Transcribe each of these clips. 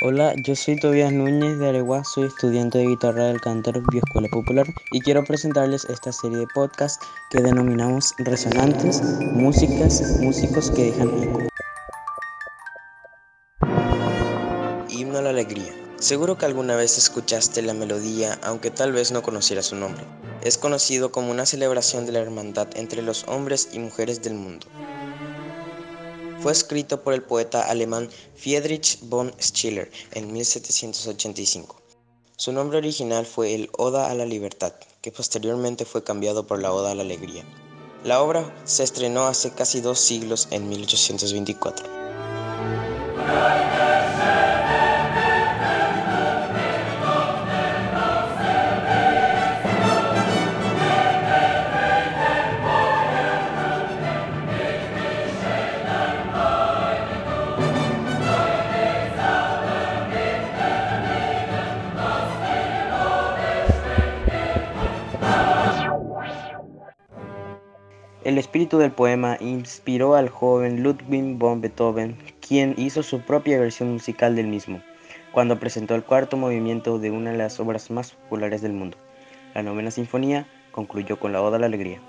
Hola, yo soy Tobias Núñez de Areguá, soy estudiante de guitarra del Cántaro Bioescuela Popular y quiero presentarles esta serie de podcasts que denominamos Resonantes, Músicas, Músicos que dejan eco. Himno a la Alegría. Seguro que alguna vez escuchaste la melodía, aunque tal vez no conocieras su nombre. Es conocido como una celebración de la hermandad entre los hombres y mujeres del mundo fue escrito por el poeta alemán Friedrich von Schiller en 1785. Su nombre original fue el Oda a la Libertad, que posteriormente fue cambiado por la Oda a la Alegría. La obra se estrenó hace casi dos siglos en 1824. El espíritu del poema inspiró al joven Ludwig von Beethoven, quien hizo su propia versión musical del mismo, cuando presentó el cuarto movimiento de una de las obras más populares del mundo. La novena sinfonía concluyó con la Oda a la Alegría.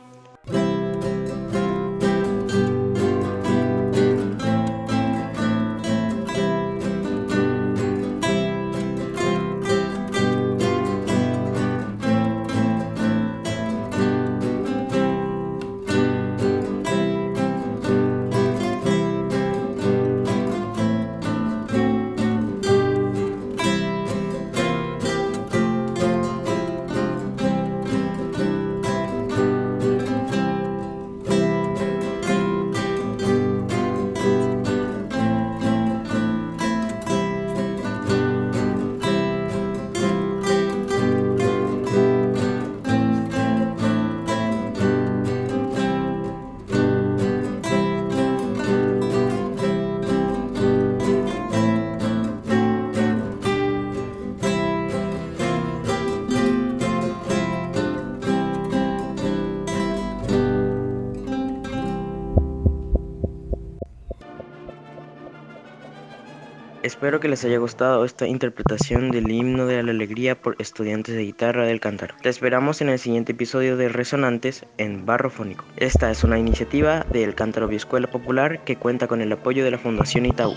Espero que les haya gustado esta interpretación del himno de la alegría por estudiantes de guitarra del Cántaro. Te esperamos en el siguiente episodio de Resonantes en Barro Fónico. Esta es una iniciativa del Cántaro Bioescuela Popular que cuenta con el apoyo de la Fundación Itaú.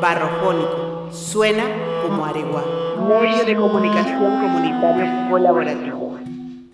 Barrofónico suena como Aregua, medio de comunicación comunitario colaborativo.